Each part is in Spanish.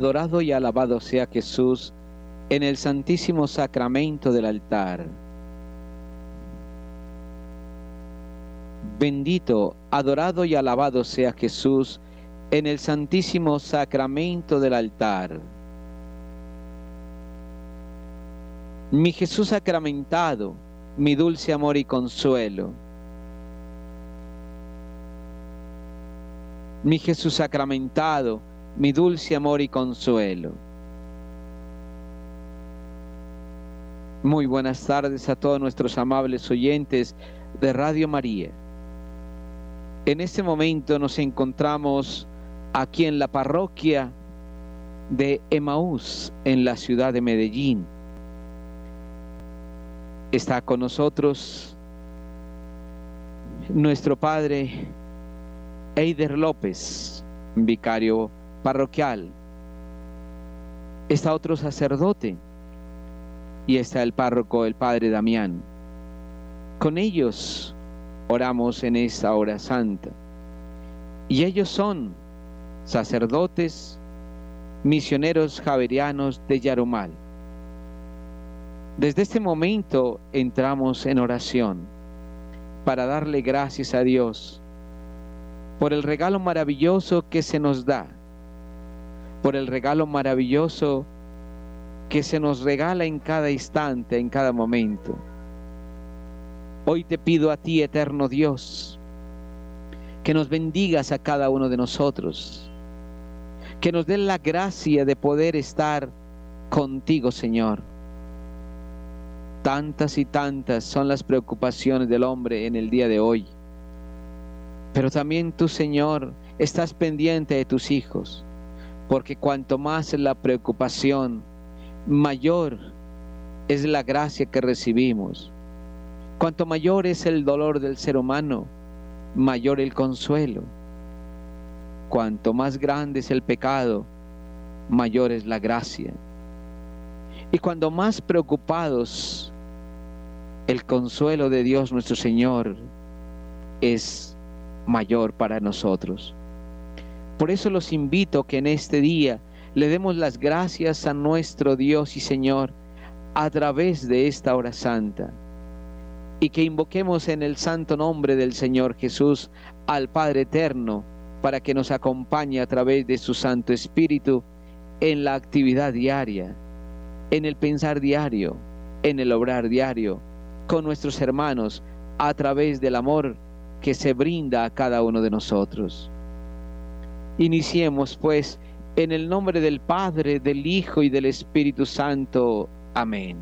Adorado y alabado sea Jesús en el santísimo sacramento del altar. Bendito, adorado y alabado sea Jesús en el santísimo sacramento del altar. Mi Jesús sacramentado, mi dulce amor y consuelo. Mi Jesús sacramentado, mi dulce amor y consuelo. Muy buenas tardes a todos nuestros amables oyentes de Radio María. En este momento nos encontramos aquí en la parroquia de Emaús, en la ciudad de Medellín. Está con nosotros nuestro padre Eider López, vicario parroquial. Está otro sacerdote y está el párroco, el padre Damián. Con ellos oramos en esta hora santa. Y ellos son sacerdotes, misioneros javerianos de Yarumal. Desde este momento entramos en oración para darle gracias a Dios por el regalo maravilloso que se nos da, por el regalo maravilloso que se nos regala en cada instante, en cada momento. Hoy te pido a ti, eterno Dios, que nos bendigas a cada uno de nosotros, que nos den la gracia de poder estar contigo, Señor. Tantas y tantas son las preocupaciones del hombre en el día de hoy pero también tú, Señor, estás pendiente de tus hijos, porque cuanto más es la preocupación, mayor es la gracia que recibimos. Cuanto mayor es el dolor del ser humano, mayor el consuelo. Cuanto más grande es el pecado, mayor es la gracia. Y cuando más preocupados, el consuelo de Dios nuestro Señor es mayor para nosotros. Por eso los invito que en este día le demos las gracias a nuestro Dios y Señor a través de esta hora santa y que invoquemos en el santo nombre del Señor Jesús al Padre Eterno para que nos acompañe a través de su Santo Espíritu en la actividad diaria, en el pensar diario, en el obrar diario, con nuestros hermanos, a través del amor que se brinda a cada uno de nosotros. Iniciemos pues en el nombre del Padre, del Hijo y del Espíritu Santo. Amén.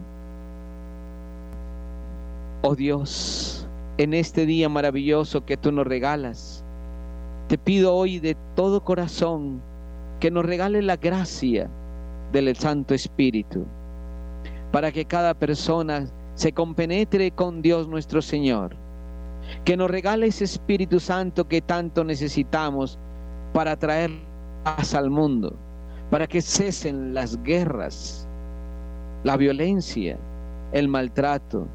Oh Dios, en este día maravilloso que tú nos regalas, te pido hoy de todo corazón que nos regale la gracia del Santo Espíritu, para que cada persona se compenetre con Dios nuestro Señor que nos regale ese Espíritu Santo que tanto necesitamos para traer paz al mundo, para que cesen las guerras, la violencia, el maltrato,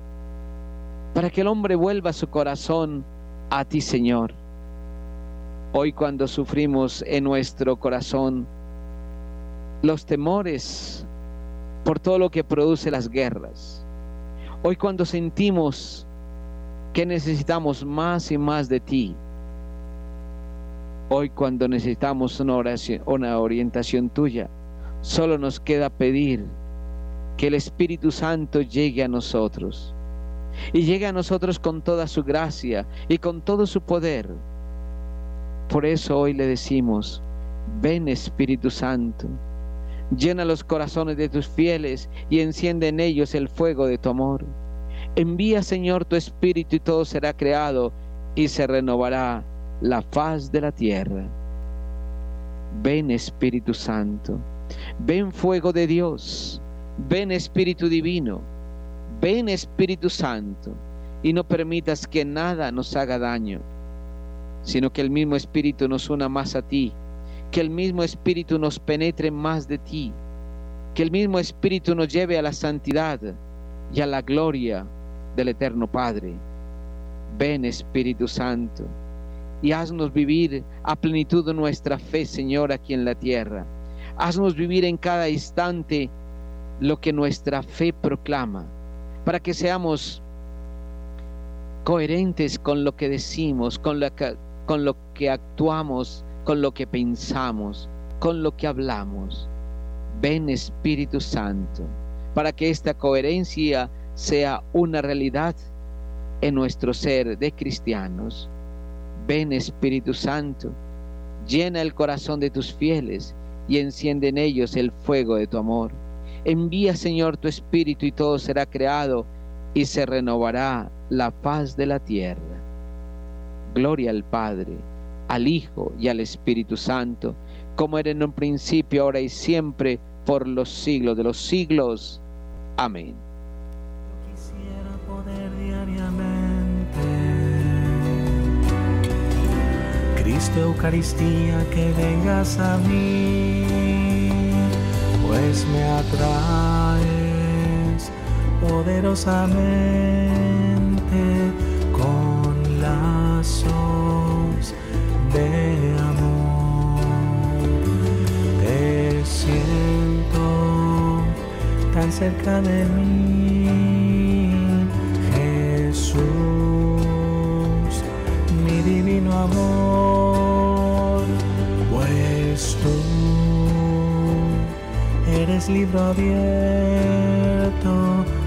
para que el hombre vuelva su corazón a ti, Señor. Hoy cuando sufrimos en nuestro corazón los temores por todo lo que produce las guerras, hoy cuando sentimos que necesitamos más y más de ti. Hoy cuando necesitamos una, oración, una orientación tuya, solo nos queda pedir que el Espíritu Santo llegue a nosotros y llegue a nosotros con toda su gracia y con todo su poder. Por eso hoy le decimos, ven Espíritu Santo, llena los corazones de tus fieles y enciende en ellos el fuego de tu amor. Envía, Señor, tu Espíritu y todo será creado y se renovará la faz de la tierra. Ven Espíritu Santo, ven fuego de Dios, ven Espíritu Divino, ven Espíritu Santo. Y no permitas que nada nos haga daño, sino que el mismo Espíritu nos una más a ti, que el mismo Espíritu nos penetre más de ti, que el mismo Espíritu nos lleve a la santidad y a la gloria del Eterno Padre. Ven Espíritu Santo y haznos vivir a plenitud nuestra fe, Señor, aquí en la tierra. Haznos vivir en cada instante lo que nuestra fe proclama, para que seamos coherentes con lo que decimos, con lo que, con lo que actuamos, con lo que pensamos, con lo que hablamos. Ven Espíritu Santo, para que esta coherencia sea una realidad en nuestro ser de cristianos. Ven Espíritu Santo, llena el corazón de tus fieles y enciende en ellos el fuego de tu amor. Envía Señor tu Espíritu y todo será creado y se renovará la paz de la tierra. Gloria al Padre, al Hijo y al Espíritu Santo, como era en un principio, ahora y siempre, por los siglos de los siglos. Amén. Cristo Eucaristía, que vengas a mí, pues me atraes poderosamente con lazos de amor. Te siento tan cerca de mí, Jesús, mi divino amor, eres libro abierto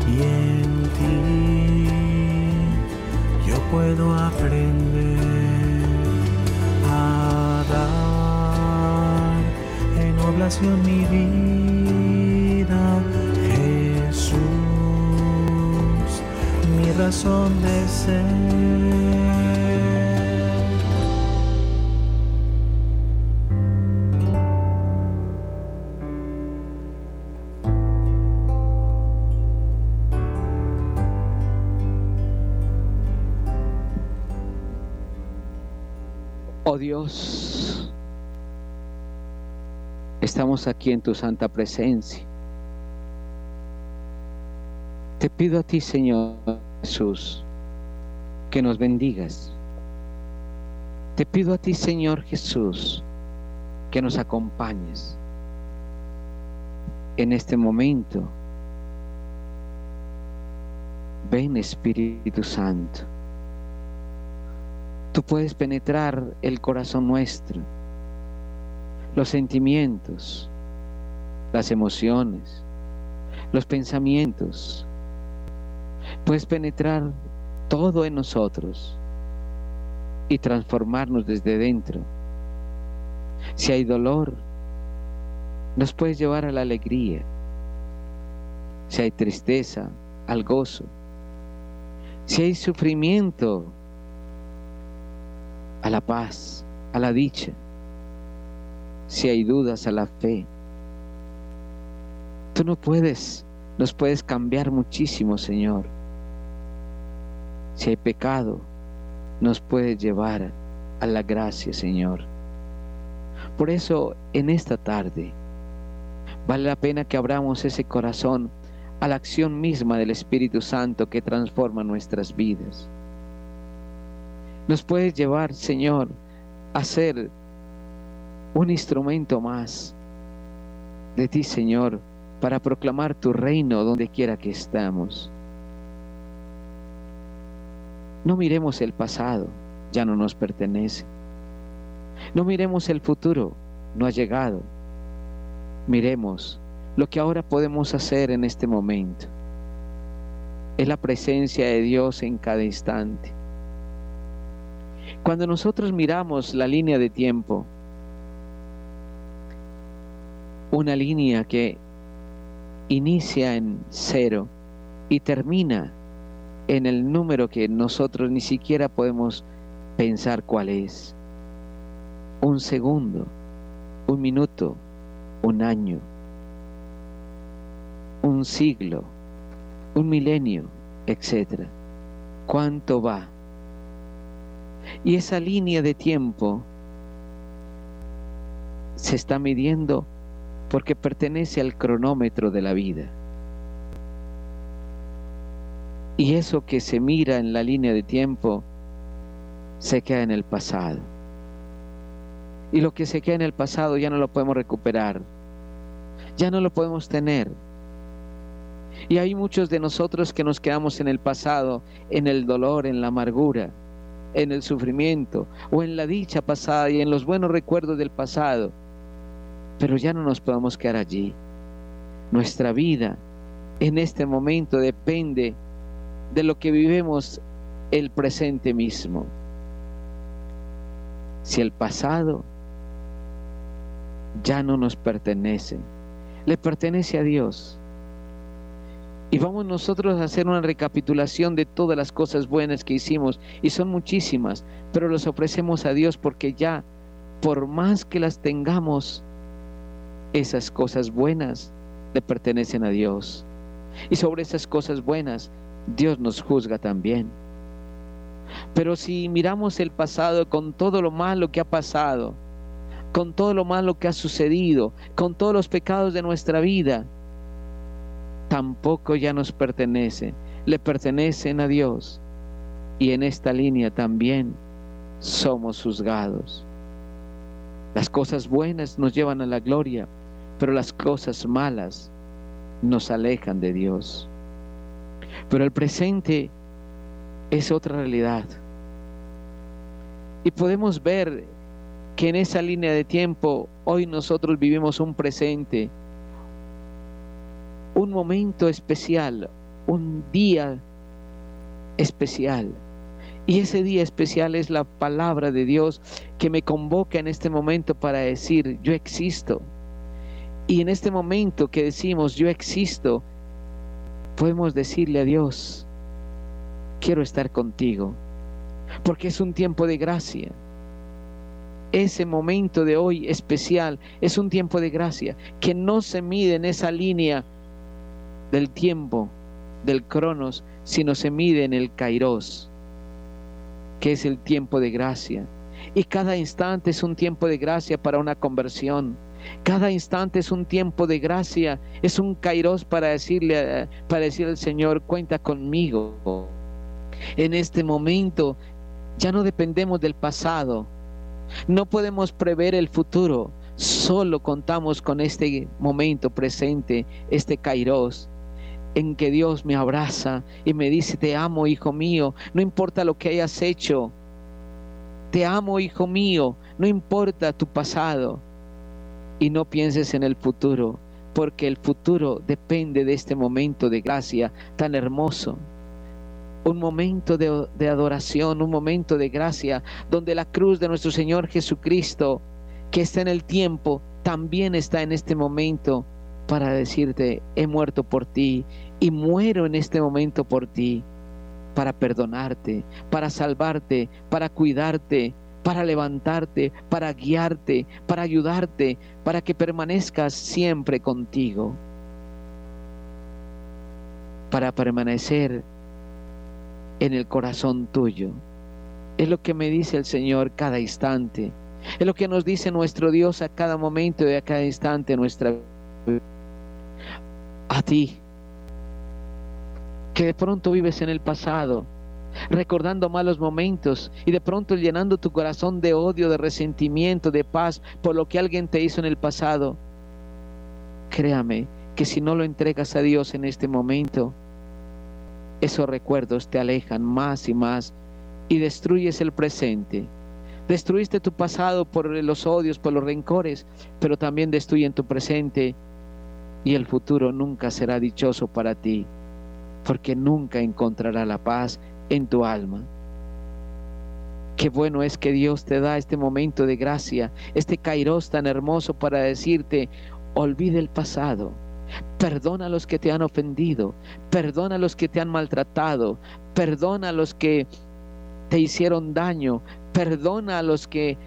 y en ti yo puedo aprender a dar en oblación mi vida, Jesús, mi razón de ser. Estamos aquí en tu santa presencia. Te pido a ti, Señor Jesús, que nos bendigas. Te pido a ti, Señor Jesús, que nos acompañes en este momento. Ven Espíritu Santo. Tú puedes penetrar el corazón nuestro, los sentimientos, las emociones, los pensamientos. Puedes penetrar todo en nosotros y transformarnos desde dentro. Si hay dolor, nos puedes llevar a la alegría. Si hay tristeza, al gozo. Si hay sufrimiento, a la paz, a la dicha. Si hay dudas, a la fe. Tú no puedes, nos puedes cambiar muchísimo, Señor. Si hay pecado, nos puedes llevar a la gracia, Señor. Por eso, en esta tarde, vale la pena que abramos ese corazón a la acción misma del Espíritu Santo que transforma nuestras vidas. Nos puedes llevar, Señor, a ser un instrumento más de ti, Señor, para proclamar tu reino donde quiera que estamos. No miremos el pasado, ya no nos pertenece. No miremos el futuro, no ha llegado. Miremos lo que ahora podemos hacer en este momento. Es la presencia de Dios en cada instante. Cuando nosotros miramos la línea de tiempo, una línea que inicia en cero y termina en el número que nosotros ni siquiera podemos pensar cuál es. Un segundo, un minuto, un año, un siglo, un milenio, etc. ¿Cuánto va? Y esa línea de tiempo se está midiendo porque pertenece al cronómetro de la vida. Y eso que se mira en la línea de tiempo se queda en el pasado. Y lo que se queda en el pasado ya no lo podemos recuperar. Ya no lo podemos tener. Y hay muchos de nosotros que nos quedamos en el pasado, en el dolor, en la amargura, en el sufrimiento o en la dicha pasada y en los buenos recuerdos del pasado. Pero ya no nos podemos quedar allí. Nuestra vida en este momento depende de lo que vivemos el presente mismo. Si el pasado ya no nos pertenece, le pertenece a Dios. Y vamos nosotros a hacer una recapitulación de todas las cosas buenas que hicimos, y son muchísimas, pero los ofrecemos a Dios porque ya, por más que las tengamos, esas cosas buenas le pertenecen a Dios. Y sobre esas cosas buenas, Dios nos juzga también. Pero si miramos el pasado con todo lo malo que ha pasado, con todo lo malo que ha sucedido, con todos los pecados de nuestra vida, tampoco ya nos pertenece, le pertenecen a Dios. Y en esta línea también somos juzgados. Las cosas buenas nos llevan a la gloria, pero las cosas malas nos alejan de Dios. Pero el presente es otra realidad. Y podemos ver que en esa línea de tiempo hoy nosotros vivimos un presente, un momento especial, un día especial. Y ese día especial es la palabra de Dios que me convoca en este momento para decir, yo existo. Y en este momento que decimos, yo existo, podemos decirle a Dios, quiero estar contigo, porque es un tiempo de gracia. Ese momento de hoy especial es un tiempo de gracia que no se mide en esa línea del tiempo, del cronos, sino se mide en el kairos, que es el tiempo de gracia. Y cada instante es un tiempo de gracia para una conversión cada instante es un tiempo de gracia, es un kairos para decirle, para decirle al Señor, cuenta conmigo. En este momento ya no dependemos del pasado, no podemos prever el futuro, solo contamos con este momento presente, este kairos en que Dios me abraza y me dice, te amo, hijo mío, no importa lo que hayas hecho, te amo, hijo mío, no importa tu pasado, y no pienses en el futuro, porque el futuro depende de este momento de gracia tan hermoso. Un momento de, adoración, un momento de gracia, donde la cruz de nuestro Señor Jesucristo, que está en el tiempo, también está en este momento para decirte, he muerto por ti y muero en este momento por ti, para perdonarte, para salvarte, para cuidarte, para levantarte, para guiarte, para ayudarte, para que permanezcas siempre contigo, para permanecer en el corazón tuyo. Es lo que me dice el Señor cada instante. Es lo que nos dice nuestro Dios a cada momento y a cada instante de nuestra vida. A ti, que de pronto vives en el pasado, recordando malos momentos y de pronto llenando tu corazón de odio, de resentimiento, de paz por lo que alguien te hizo en el pasado. Créame que si no lo entregas a Dios en este momento, esos recuerdos te alejan más y más y destruyes el presente. Destruiste tu pasado por los odios, por los rencores, pero también destruyen tu presente y el futuro nunca será dichoso para ti, porque nunca encontrará la paz en tu alma. Qué bueno es que Dios te da este momento de gracia, este kairos tan hermoso para decirte, olvide el pasado, perdona a los que te han ofendido, perdona a los que te han maltratado, perdona a los que te hicieron daño, perdona a los que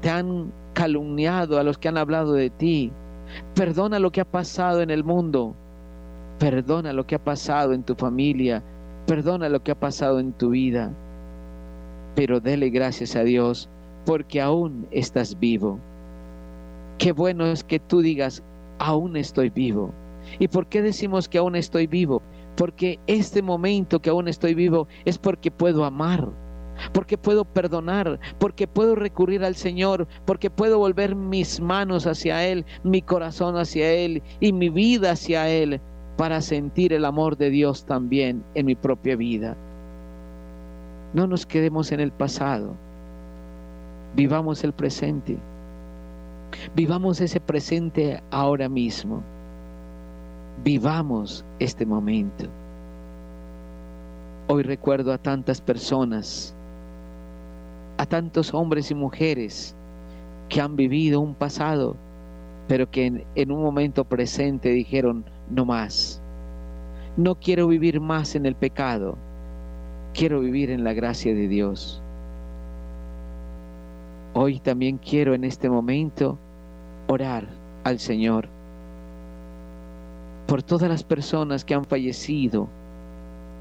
te han calumniado, a los que han hablado de ti, perdona lo que ha pasado en el mundo, perdona lo que ha pasado en tu familia, Perdona lo que ha pasado en tu vida, pero dele gracias a Dios porque aún estás vivo. Qué bueno es que tú digas, aún estoy vivo. ¿Y por qué decimos que aún estoy vivo? Porque este momento que aún estoy vivo es porque puedo amar, porque puedo perdonar, porque puedo recurrir al Señor, porque puedo volver mis manos hacia Él, mi corazón hacia Él y mi vida hacia Él para sentir el amor de Dios también en mi propia vida. No nos quedemos en el pasado, vivamos el presente, vivamos ese presente ahora mismo, vivamos este momento. Hoy recuerdo a tantas personas a tantos hombres y mujeres que han vivido un pasado, pero que en, un momento presente dijeron, no más, no quiero vivir más en el pecado, quiero vivir en la gracia de Dios. Hoy también quiero en este momento orar al Señor por todas las personas que han fallecido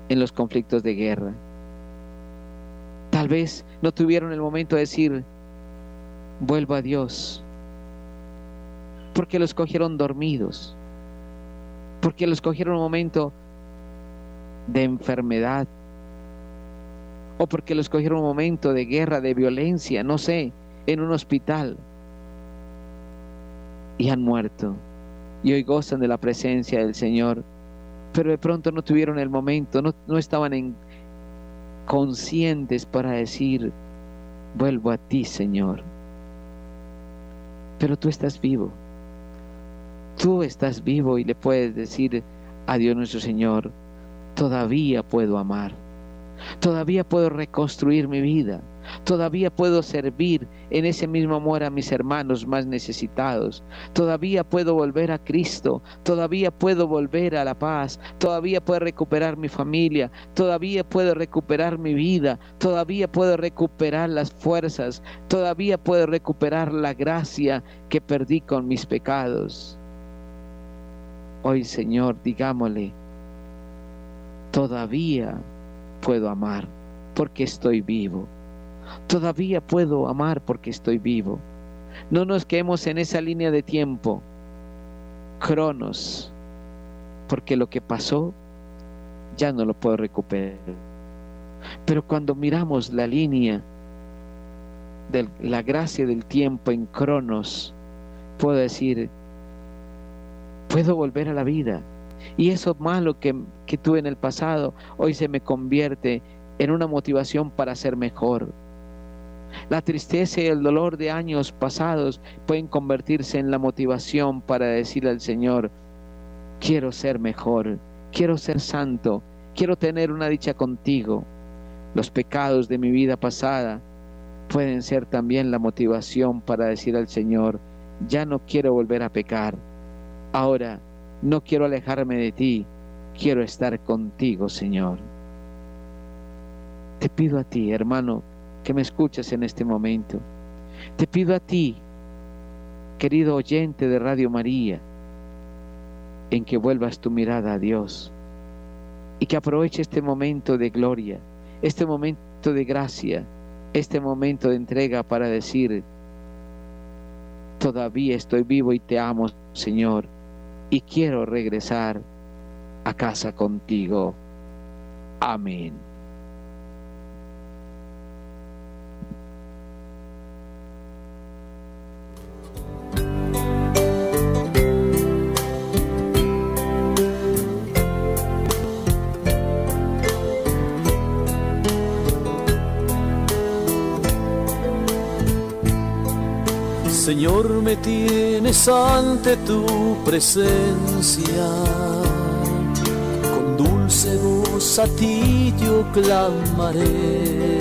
en los conflictos de guerra. Tal vez no tuvieron el momento de decir, vuelvo a Dios, porque los cogieron dormidos, porque los cogieron un momento de enfermedad, o porque los cogieron un momento de guerra, de violencia, no sé, en un hospital, y han muerto, y hoy gozan de la presencia del Señor, pero de pronto no tuvieron el momento, no, no estaban en conscientes para decir, vuelvo a ti, Señor. Pero tú estás vivo. Tú estás vivo y le puedes decir a Dios nuestro Señor, todavía puedo amar. Todavía puedo reconstruir mi vida. Todavía puedo servir en ese mismo amor a mis hermanos más necesitados. Todavía puedo volver a Cristo. Todavía puedo volver a la paz. Todavía puedo recuperar mi familia. Todavía puedo recuperar mi vida. Todavía puedo recuperar las fuerzas. Todavía puedo recuperar la gracia que perdí con mis pecados. Hoy, Señor, digámosle, todavía puedo amar porque estoy vivo. Todavía puedo amar porque estoy vivo. No nos quedemos en esa línea de tiempo, cronos, porque lo que pasó ya no lo puedo recuperar. Pero cuando miramos la línea de la gracia del tiempo en cronos, puedo decir, puedo volver a la vida. Y eso malo que, tuve en el pasado, hoy se me convierte en una motivación para ser mejor. La tristeza y el dolor de años pasados pueden convertirse en la motivación para decirle al Señor, quiero ser mejor, quiero ser santo, quiero tener una dicha contigo. Los pecados de mi vida pasada pueden ser también la motivación para decir al Señor, ya no quiero volver a pecar. Ahora no quiero alejarme de ti, quiero estar contigo, Señor. Te pido a ti, hermano, que me escuchas en este momento. Te pido a ti, querido oyente de Radio María, en que vuelvas tu mirada a Dios y que aproveche este momento de gloria, este momento de gracia, este momento de entrega para decir, todavía estoy vivo y te amo, Señor, y quiero regresar a casa contigo. Amén. Tienes ante tu presencia. Con dulce voz a ti yo clamaré.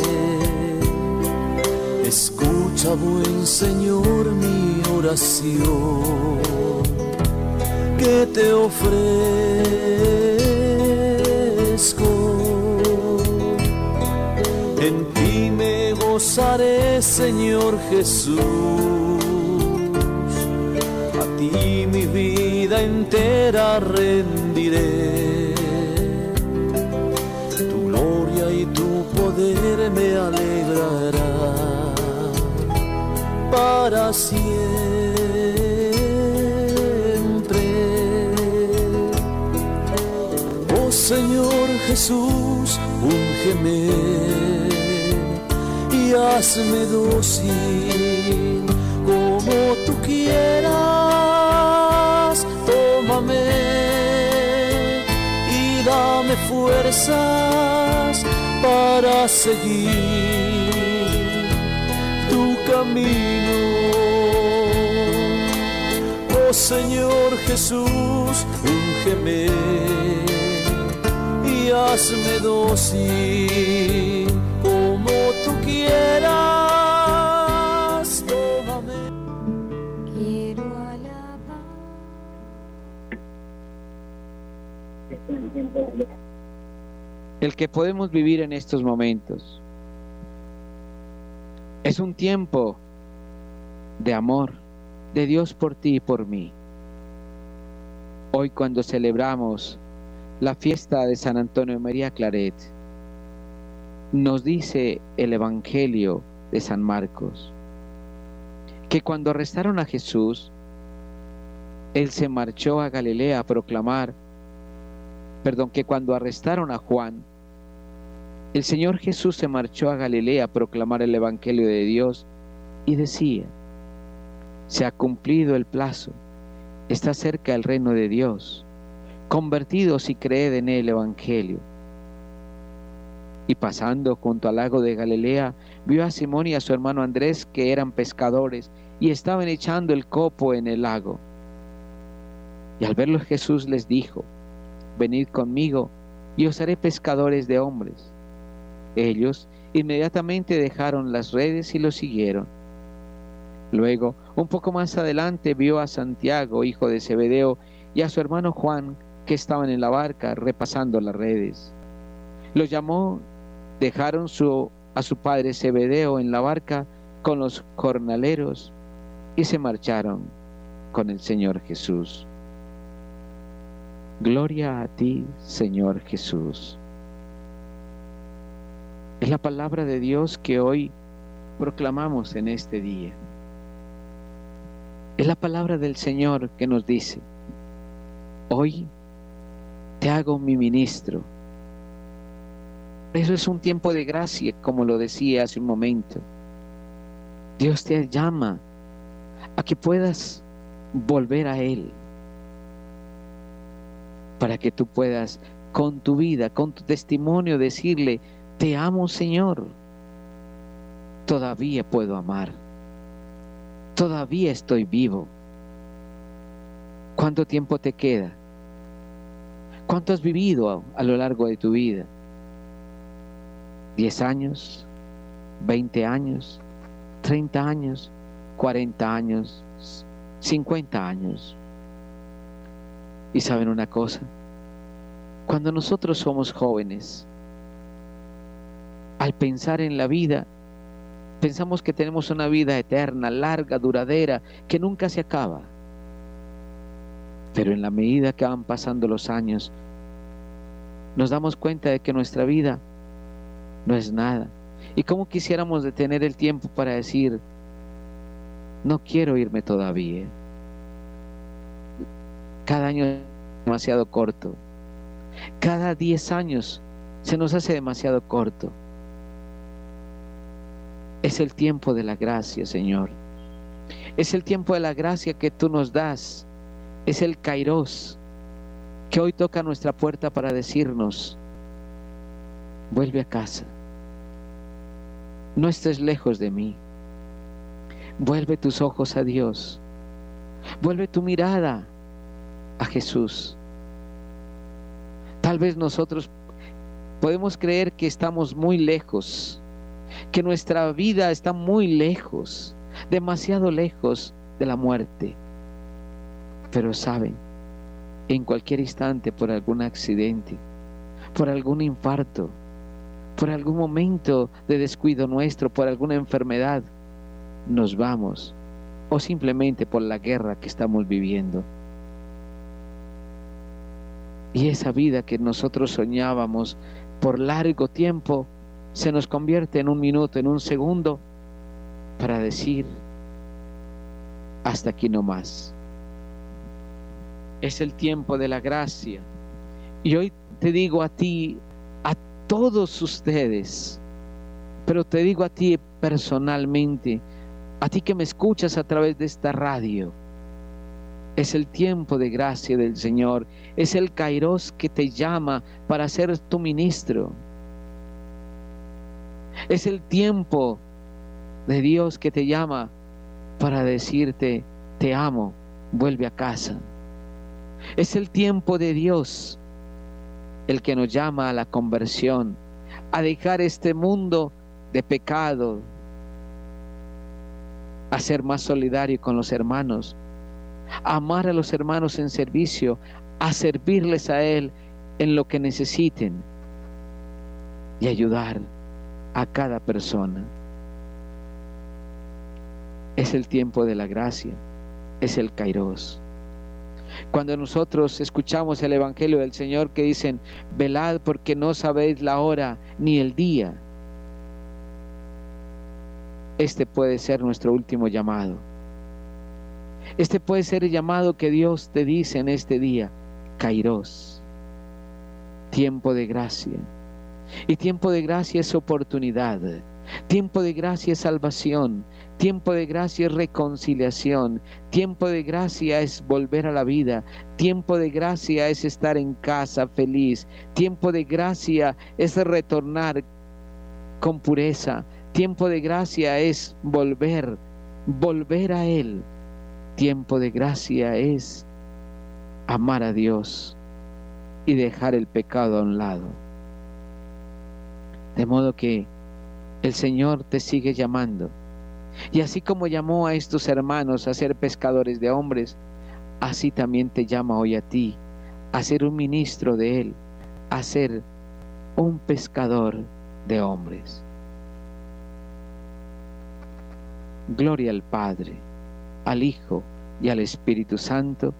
Escucha, buen Señor, mi oración que te ofrezco. En ti me gozaré, Señor Jesús ti mi vida entera rendiré. Tu gloria y tu poder me alegrará para siempre. Oh Señor Jesús, úngeme y hazme dócil como tú quieras. Tómame y dame fuerzas para seguir tu camino. Oh Señor Jesús, úngeme y hazme dócil como tú quieras. El que podemos vivir en estos momentos. Es un tiempo de amor de Dios por ti y por mí. Hoy cuando celebramos la fiesta de San Antonio de María Claret, nos dice el Evangelio de San Marcos que cuando arrestaron a Jesús, él se marchó a Galilea a proclamar, perdón, que cuando arrestaron a Juan, el Señor Jesús se marchó a Galilea a proclamar el Evangelio de Dios y decía, se ha cumplido el plazo, está cerca el reino de Dios, convertidos y creed en el Evangelio. Y pasando junto al lago de Galilea, vio a Simón y a su hermano Andrés que eran pescadores y estaban echando el copo en el lago. Y al verlo Jesús les dijo, venid conmigo y os haré pescadores de hombres. Ellos inmediatamente dejaron las redes y lo siguieron. Luego, un poco más adelante, vio a Santiago, hijo de Zebedeo, y a su hermano Juan, que estaban en la barca repasando las redes. Los llamó, dejaron su, a su padre Zebedeo en la barca con los jornaleros y se marcharon con el Señor Jesús. Gloria a ti, Señor Jesús. Es la palabra de Dios que hoy proclamamos en este día. Es la palabra del Señor que nos dice, hoy te hago mi ministro. Eso es un tiempo de gracia, como lo decía hace un momento. Dios te llama a que puedas volver a Él, para que tú puedas con tu vida, con tu testimonio decirle, te amo Señor, todavía puedo amar, todavía estoy vivo. ¿Cuánto tiempo te queda? ¿Cuánto has vivido a, a lo largo de tu vida? ¿10 años? ¿20 años? ¿30 años? ¿40 años? ¿50 años? Y saben una cosa, cuando nosotros somos jóvenes, al pensar en la vida, pensamos que tenemos una vida eterna, larga, duradera, que nunca se acaba. Pero en la medida que van pasando los años, nos damos cuenta de que nuestra vida no es nada. Y cómo quisiéramos detener el tiempo para decir, no quiero irme todavía. Cada año es demasiado corto. Cada 10 años se nos hace demasiado corto. Es el tiempo de la gracia, Señor. Es el tiempo de la gracia que tú nos das. Es el Kairos que hoy toca nuestra puerta para decirnos, vuelve a casa. No estés lejos de mí. Vuelve tus ojos a Dios. Vuelve tu mirada a Jesús. Tal vez nosotros podemos creer que estamos muy lejos, que nuestra vida está muy lejos, demasiado lejos de la muerte. Pero saben, en cualquier instante por algún accidente, por algún infarto, por algún momento de descuido nuestro, por alguna enfermedad, nos vamos o simplemente por la guerra que estamos viviendo. Y esa vida que nosotros soñábamos por largo tiempo se nos convierte en un minuto, en un segundo, para decir, hasta aquí no más. Es el tiempo de la gracia. Y hoy te digo a ti, a todos ustedes, Pero te digo a ti personalmente, a ti que me escuchas a través de esta radio, es el tiempo de gracia del Señor, es el Kairos que te llama para ser tu ministro. Es el tiempo de Dios que te llama para decirte, te amo, vuelve a casa. Es el tiempo de Dios el que nos llama a la conversión, a dejar este mundo de pecado, a ser más solidario con los hermanos, amar a los hermanos en servicio, a servirles a Él en lo que necesiten y ayudar a cada persona. Es el tiempo de la gracia, es el kairos. Cuando nosotros escuchamos el Evangelio del Señor que dicen, velad porque no sabéis la hora ni el día, este puede ser nuestro último llamado. Este puede ser el llamado que Dios te dice en este día, Kairos, tiempo de gracia. Y tiempo de gracia es oportunidad. Tiempo de gracia es salvación. Tiempo de gracia es reconciliación. Tiempo de gracia es volver a la vida. Tiempo de gracia es estar en casa feliz. Tiempo de gracia es retornar con pureza. Tiempo de gracia es volver, volver a Él. Tiempo de gracia es amar a Dios y dejar el pecado a un lado. De modo que el Señor te sigue llamando. Y así como llamó a estos hermanos a ser pescadores de hombres, así también te llama hoy a ti a ser un ministro de Él, a ser un pescador de hombres. Gloria al Padre, al Hijo y al Espíritu Santo,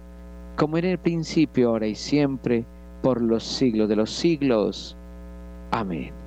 como en el principio, ahora y siempre, por los siglos de los siglos. Amén.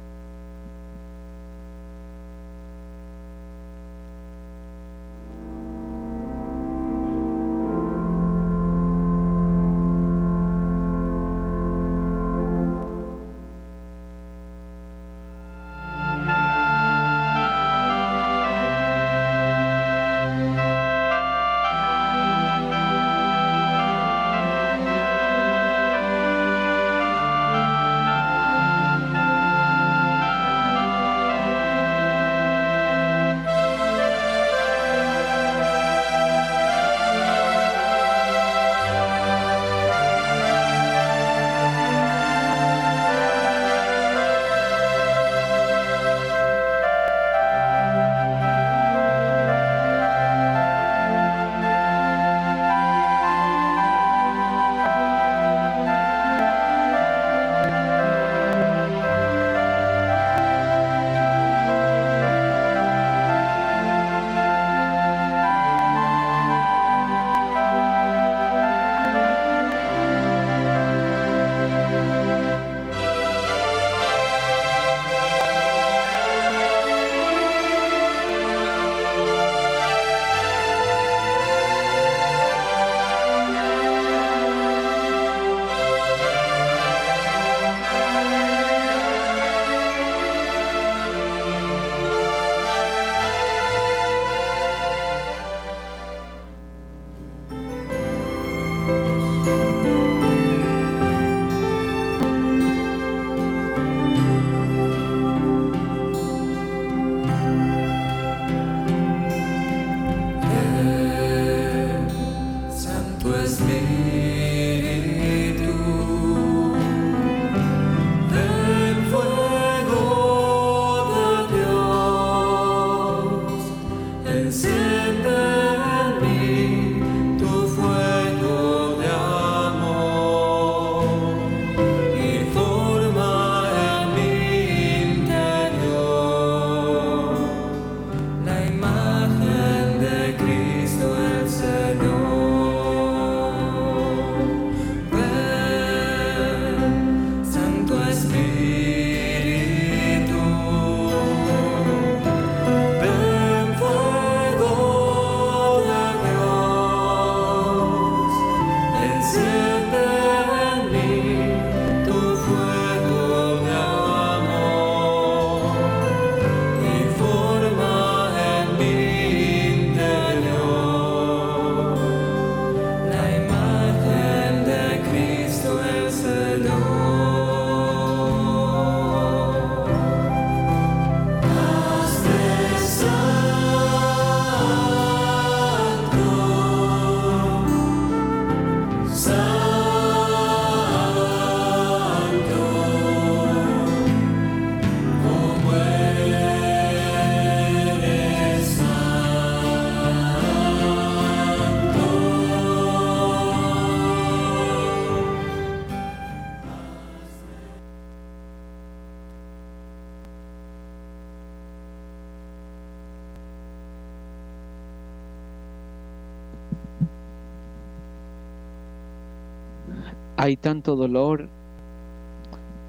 Hay tanto dolor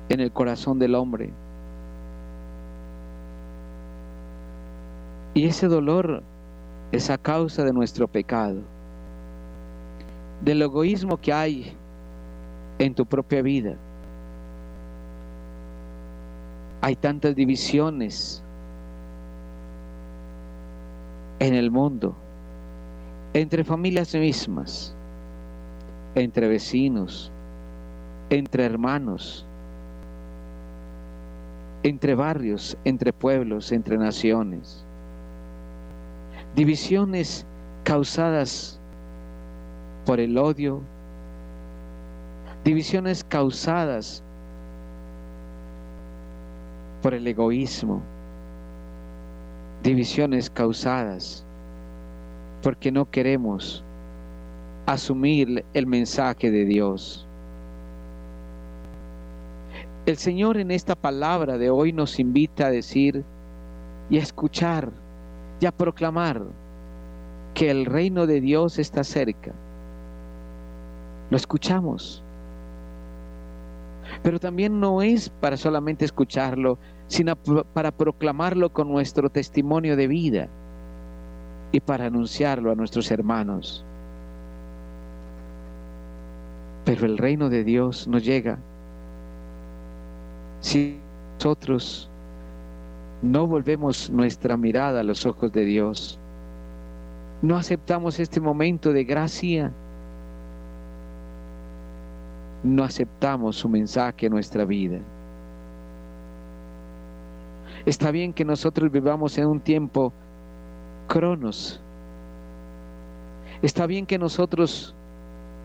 en el corazón del hombre. Y ese dolor es a causa de nuestro pecado, del egoísmo que hay en tu propia vida. Hay tantas divisiones en el mundo, entre familias mismas, entre vecinos, entre hermanos, entre barrios, entre pueblos, entre naciones. Divisiones causadas por el odio, divisiones causadas por el egoísmo, divisiones causadas porque no queremos asumir el mensaje de Dios. El Señor en esta palabra de hoy nos invita a decir y a escuchar y a proclamar que el reino de Dios está cerca. Lo escuchamos. Pero también no es para solamente escucharlo, sino para proclamarlo con nuestro testimonio de vida y para anunciarlo a nuestros hermanos. Pero el reino de Dios no llega si nosotros no volvemos nuestra mirada a los ojos de Dios, no aceptamos este momento de gracia, no aceptamos su mensaje en nuestra vida. Está bien que nosotros vivamos en un tiempo cronos. Está bien que nosotros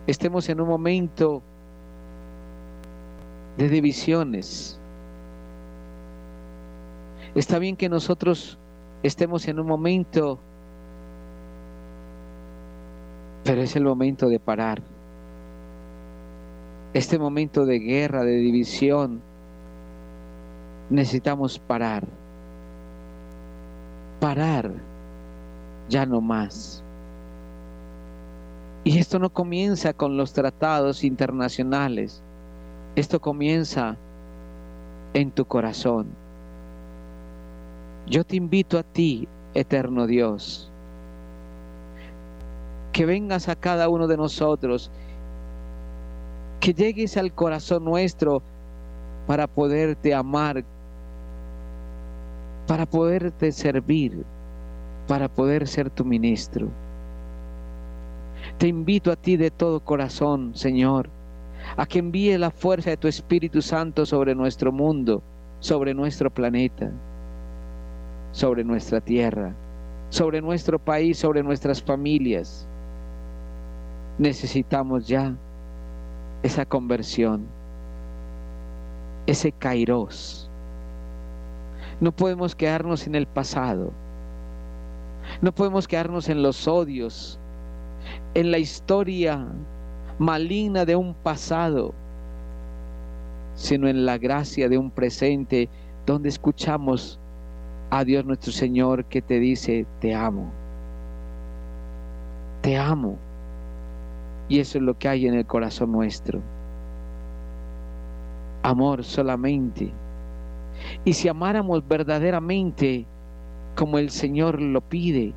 estemos en un momento de divisiones. Está bien que nosotros estemos en un momento, pero es el momento de parar. Este momento de guerra, de división, necesitamos parar. Parar, ya no más. Y esto no comienza con los tratados internacionales. Esto comienza en tu corazón. Yo te invito a ti, eterno Dios, que vengas a cada uno de nosotros, que llegues al corazón nuestro para poderte amar, para poderte servir, para poder ser tu ministro. Te invito a ti de todo corazón, Señor, a que envíe la fuerza de tu Espíritu Santo sobre nuestro mundo, sobre nuestro planeta, sobre nuestra tierra, sobre nuestro país, sobre nuestras familias. Necesitamos ya esa conversión, ese kairos. No podemos quedarnos en el pasado. No podemos quedarnos en los odios, en la historia maligna de un pasado, sino en la gracia de un presente donde escuchamos a Dios nuestro Señor que te dice, te amo, te amo. Y eso es lo que hay en el corazón nuestro. Amor solamente. Y si amáramos verdaderamente como el Señor lo pide,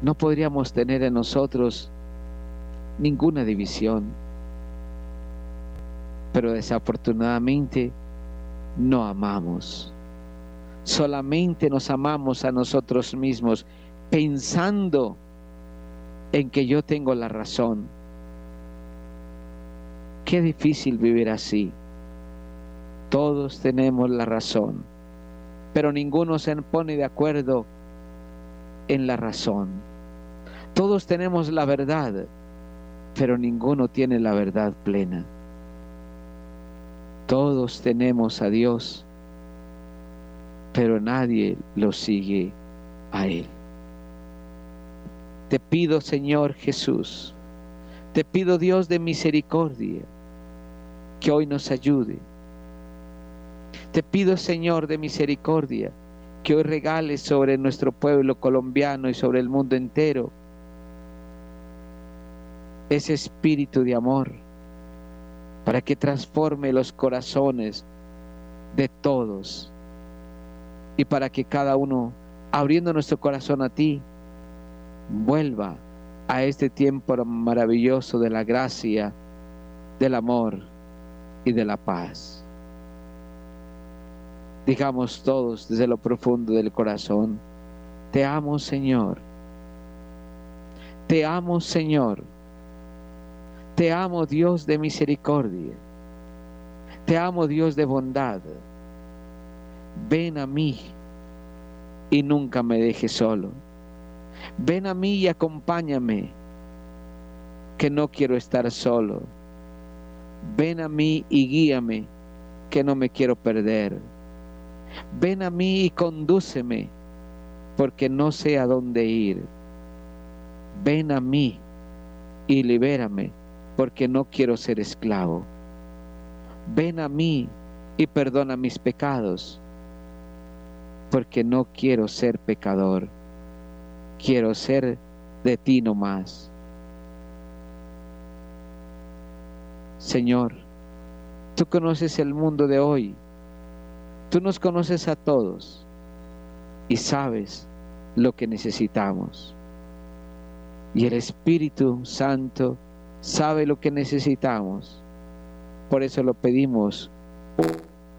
no podríamos tener en nosotros ninguna división. Pero desafortunadamente no amamos. Solamente nos amamos a nosotros mismos pensando en que yo tengo la razón. Qué difícil vivir así. Todos tenemos la razón, pero ninguno se pone de acuerdo en la razón. Todos tenemos la verdad, pero ninguno tiene la verdad plena. Todos tenemos a Dios, pero nadie lo sigue a Él. Te pido, Señor Jesús, te pido Dios de misericordia, que hoy nos ayude. Te pido, Señor de misericordia, que hoy regales sobre nuestro pueblo colombiano y sobre el mundo entero ese espíritu de amor, para que transforme los corazones de todos y para que cada uno, abriendo nuestro corazón a ti, vuelva a este tiempo maravilloso de la gracia, del amor y de la paz. Digamos todos desde lo profundo del corazón, te amo Señor, te amo Señor, te amo Dios de misericordia, te amo Dios de bondad, ven a mí y nunca me dejes solo. Ven a mí y acompáñame, que no quiero estar solo. Ven a mí y guíame, que no me quiero perder. Ven a mí y condúceme, porque no sé a dónde ir. Ven a mí y libérame, porque no quiero ser esclavo. Ven a mí y perdona mis pecados, porque no quiero ser pecador quiero ser de ti no más. Señor, tú conoces el mundo de hoy, tú nos conoces a todos y sabes lo que necesitamos. Y el Espíritu Santo sabe lo que necesitamos. Por eso lo pedimos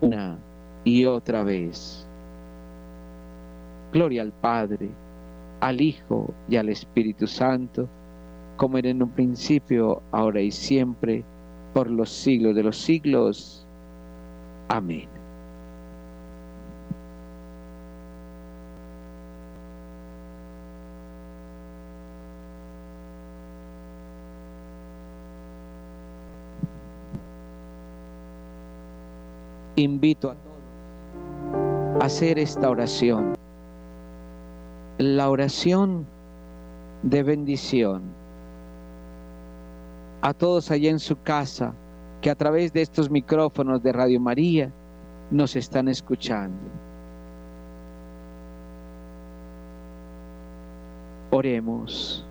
una y otra vez. Gloria al Padre al Hijo y al Espíritu Santo, como era en un principio, ahora y siempre, por los siglos de los siglos. Amén. Invito a todos a hacer esta oración la oración de bendición a todos allá en su casa que a través de estos micrófonos de Radio María nos están escuchando. Oremos.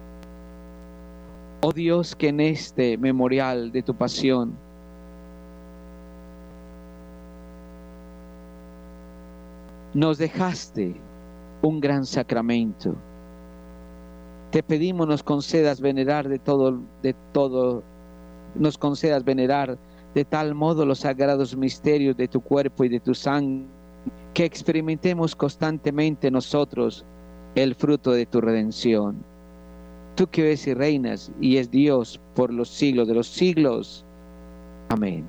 Oh Dios, que en este memorial de tu pasión nos dejaste un gran sacramento. Te pedimos nos concedas venerar de todo, de todo, nos concedas venerar de tal modo los sagrados misterios de tu cuerpo y de tu sangre, que experimentemos constantemente nosotros el fruto de tu redención. Tú que ves y reinas y es Dios por los siglos de los siglos. Amén.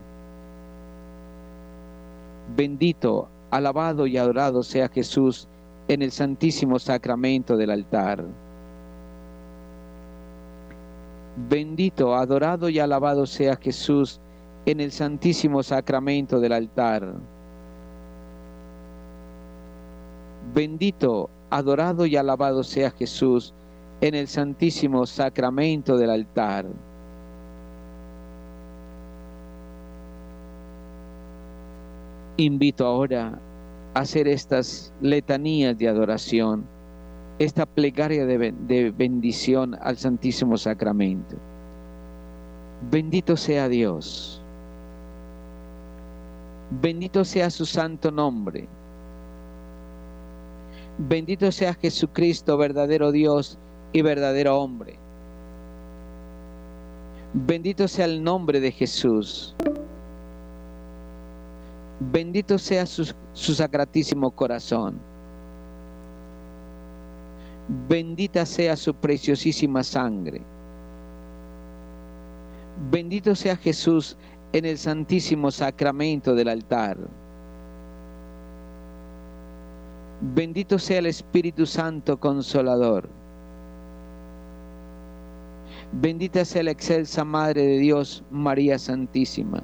Bendito, alabado y adorado sea Jesús en el santísimo sacramento del altar. Bendito, adorado y alabado sea Jesús en el santísimo sacramento del altar. Bendito, adorado y alabado sea Jesús en el santísimo sacramento del altar. Invito ahora hacer estas letanías de adoración, esta plegaria de, bendición al Santísimo Sacramento. Bendito sea Dios. Bendito sea su santo nombre. Bendito sea Jesucristo, verdadero Dios y verdadero hombre. Bendito sea el nombre de Jesús. Bendito sea su, sacratísimo corazón. Bendita sea su preciosísima sangre. Bendito sea Jesús en el santísimo sacramento del altar. Bendito sea el Espíritu Santo Consolador. Bendita sea la excelsa Madre de Dios, María Santísima.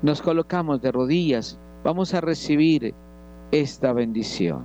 Nos colocamos de rodillas, vamos a recibir esta bendición.